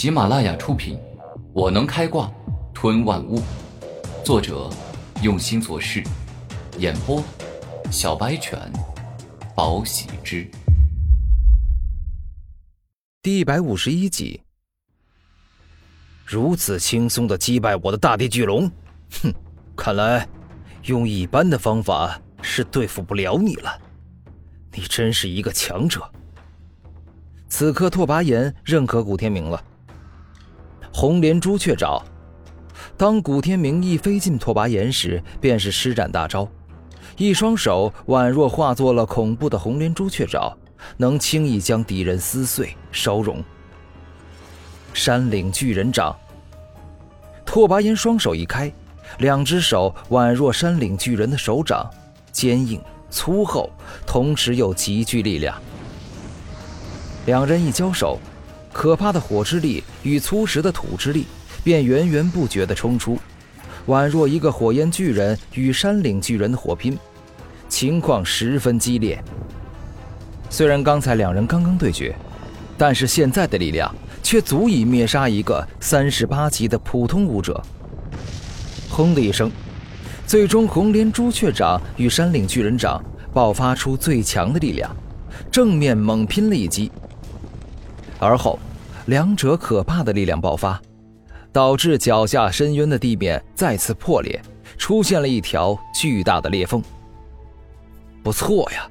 喜马拉雅出品，《我能开挂吞万物》，作者用心做事，演播小白犬，宝喜之。第一百五十一集，如此轻松的击败我的大地巨龙，哼，看来用一般的方法是对付不了你了。你真是一个强者。此刻，拓跋炎认可古天明了。红莲朱雀爪，当古天明一飞进拓跋炎时，便是施展大招，一双手宛若化作了恐怖的红莲朱雀爪，能轻易将敌人撕碎烧融。山岭巨人掌，拓跋炎双手一开，两只手宛若山岭巨人的手掌，坚硬粗厚，同时又极具力量。两人一交手。可怕的火之力与粗实的土之力便源源不绝地冲出，宛若一个火焰巨人与山岭巨人的火拼，情况十分激烈。虽然刚才两人刚刚对决，但是现在的力量却足以灭杀一个三十八级的普通武者。轰的一声，最终红莲朱雀掌与山岭巨人掌爆发出最强的力量，正面猛拼了一击。而后，两者可怕的力量爆发，导致脚下深渊的地面再次破裂，出现了一条巨大的裂缝。不错呀，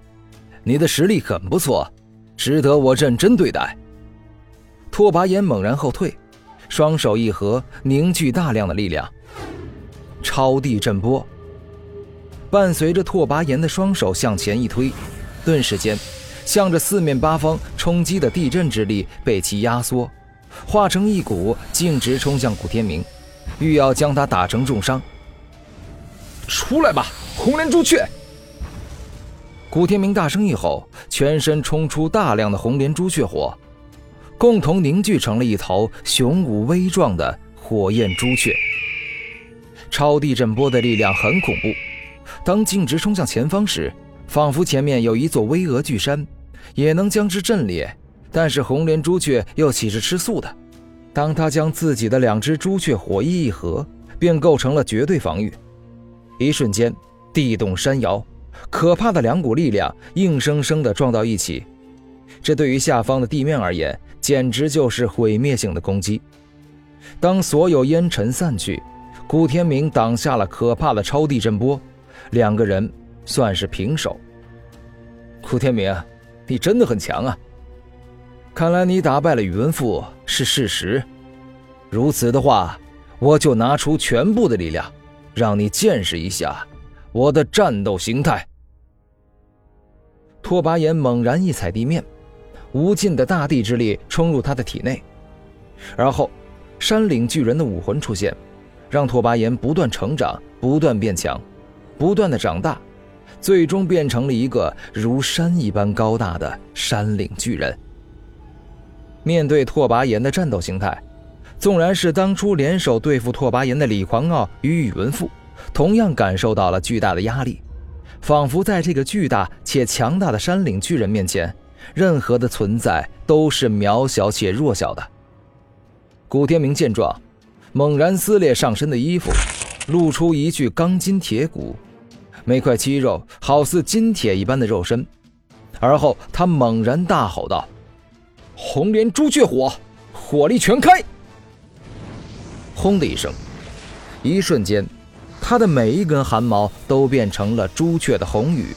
你的实力很不错，值得我认真对待。拓跋炎猛然后退，双手一合，凝聚大量的力量。超地震波，伴随着拓跋炎的双手向前一推，顿时间。向着四面八方冲击的地震之力被其压缩，化成一股径直冲向古天明，欲要将他打成重伤。出来吧，红莲朱雀！古天明大声一吼，全身冲出大量的红莲朱雀火，共同凝聚成了一头雄武威壮的火焰朱雀。超地震波的力量很恐怖，当径直冲向前方时，仿佛前面有一座巍峨巨山。也能将之震裂，但是红莲朱雀又岂是吃素的？当他将自己的两只朱雀火翼一合，便构成了绝对防御。一瞬间，地动山摇，可怕的两股力量硬生生地撞到一起。这对于下方的地面而言，简直就是毁灭性的攻击。当所有烟尘散去，古天明挡下了可怕的超地震波，两个人算是平手。古天明。你真的很强啊！看来你打败了宇文赋是事实。如此的话，我就拿出全部的力量，让你见识一下我的战斗形态。拓跋炎猛然一踩地面，无尽的大地之力冲入他的体内，而后山岭巨人的武魂出现，让拓跋炎不断成长，不断变强，不断的长大。最终变成了一个如山一般高大的山岭巨人。面对拓跋炎的战斗形态，纵然是当初联手对付拓跋炎的李狂傲与宇文赋，同样感受到了巨大的压力，仿佛在这个巨大且强大的山岭巨人面前，任何的存在都是渺小且弱小的。古天明见状，猛然撕裂上身的衣服，露出一具钢筋铁骨。每块肌肉好似金铁一般的肉身，而后他猛然大吼道：“红莲朱雀火，火力全开！”轰的一声，一瞬间，他的每一根汗毛都变成了朱雀的红羽，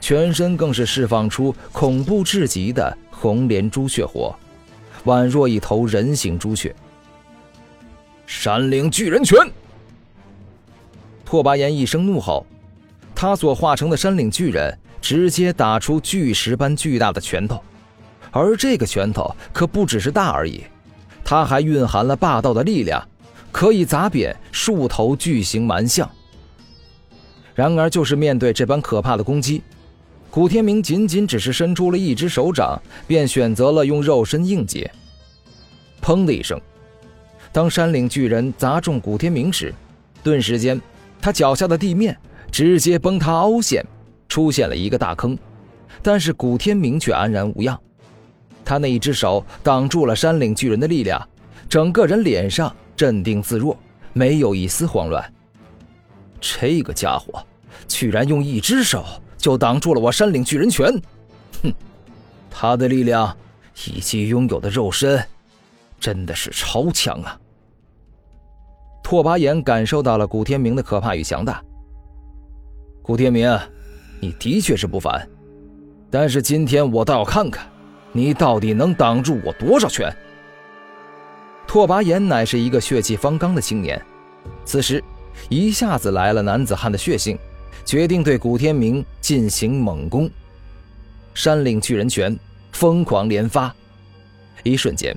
全身更是释放出恐怖至极的红莲朱雀火，宛若一头人形朱雀。山岭巨人拳！拓跋炎一声怒吼。他所化成的山岭巨人直接打出巨石般巨大的拳头，而这个拳头可不只是大而已，它还蕴含了霸道的力量，可以砸扁数头巨型蛮象。然而，就是面对这般可怕的攻击，古天明仅仅只是伸出了一只手掌，便选择了用肉身硬接。砰的一声，当山岭巨人砸中古天明时，顿时间，他脚下的地面。直接崩塌凹陷，出现了一个大坑，但是古天明却安然无恙。他那一只手挡住了山岭巨人的力量，整个人脸上镇定自若，没有一丝慌乱。这个家伙居然用一只手就挡住了我山岭巨人拳！哼，他的力量以及拥有的肉身，真的是超强啊！拓跋炎感受到了古天明的可怕与强大。古天明，你的确是不凡，但是今天我倒要看看，你到底能挡住我多少拳。拓跋炎乃是一个血气方刚的青年，此时一下子来了男子汉的血性，决定对古天明进行猛攻。山岭巨人拳疯狂连发，一瞬间，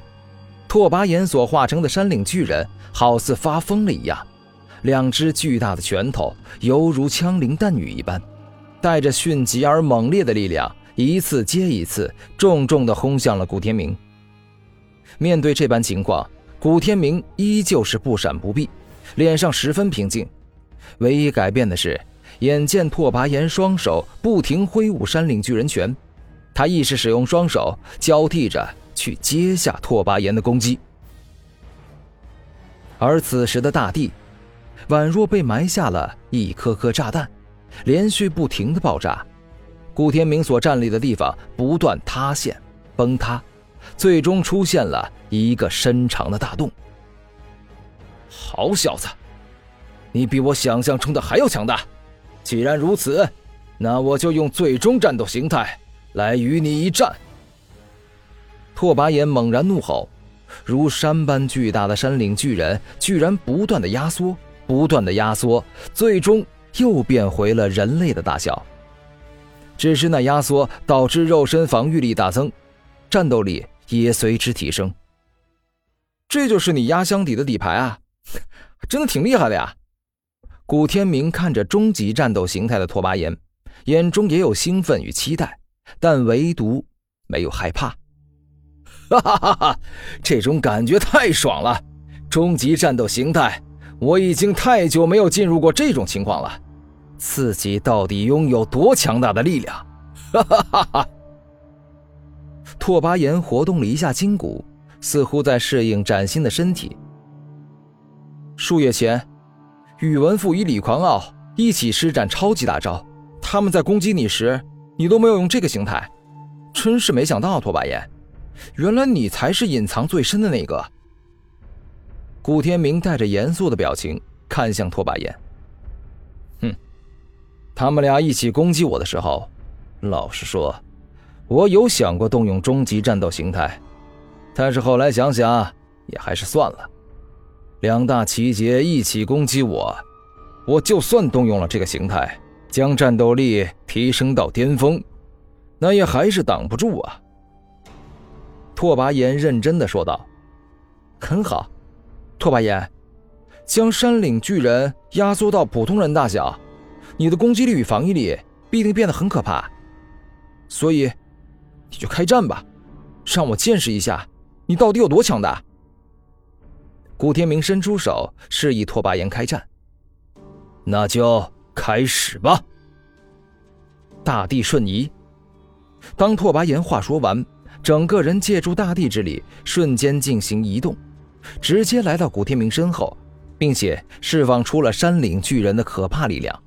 拓跋炎所化成的山岭巨人好似发疯了一样。两只巨大的拳头犹如枪林弹雨一般，带着迅疾而猛烈的力量，一次接一次，重重地轰向了古天明。面对这般情况，古天明依旧是不闪不避，脸上十分平静。唯一改变的是，眼见拓跋炎双手不停挥舞山岭巨人拳，他亦是使用双手交替着去接下拓跋炎的攻击。而此时的大地。宛若被埋下了一颗颗炸弹，连续不停的爆炸。顾天明所站立的地方不断塌陷、崩塌，最终出现了一个深长的大洞。好小子，你比我想象中的还要强大。既然如此，那我就用最终战斗形态来与你一战。拓跋炎猛然怒吼，如山般巨大的山岭巨人居然不断的压缩。不断的压缩，最终又变回了人类的大小。只是那压缩导致肉身防御力大增，战斗力也随之提升。这就是你压箱底的底牌啊，真的挺厉害的呀！古天明看着终极战斗形态的拓跋炎，眼中也有兴奋与期待，但唯独没有害怕。哈哈哈哈！这种感觉太爽了，终极战斗形态。我已经太久没有进入过这种情况了，自己到底拥有多强大的力量？哈哈哈哈！拓跋炎活动了一下筋骨，似乎在适应崭新的身体。数月前，宇文赋与李狂傲一起施展超级大招，他们在攻击你时，你都没有用这个形态，真是没想到，拓跋炎，原来你才是隐藏最深的那个。古天明带着严肃的表情看向拓跋炎。哼，他们俩一起攻击我的时候，老实说，我有想过动用终极战斗形态，但是后来想想，也还是算了。两大奇杰一起攻击我，我就算动用了这个形态，将战斗力提升到巅峰，那也还是挡不住啊。拓跋炎认真的说道：“很好。”拓跋炎，将山岭巨人压缩到普通人大小，你的攻击力与防御力必定变得很可怕。所以，你就开战吧，让我见识一下你到底有多强大。古天明伸出手示意拓跋炎开战，那就开始吧。大地瞬移。当拓跋炎话说完，整个人借助大地之力，瞬间进行移动。直接来到古天明身后，并且释放出了山岭巨人的可怕力量。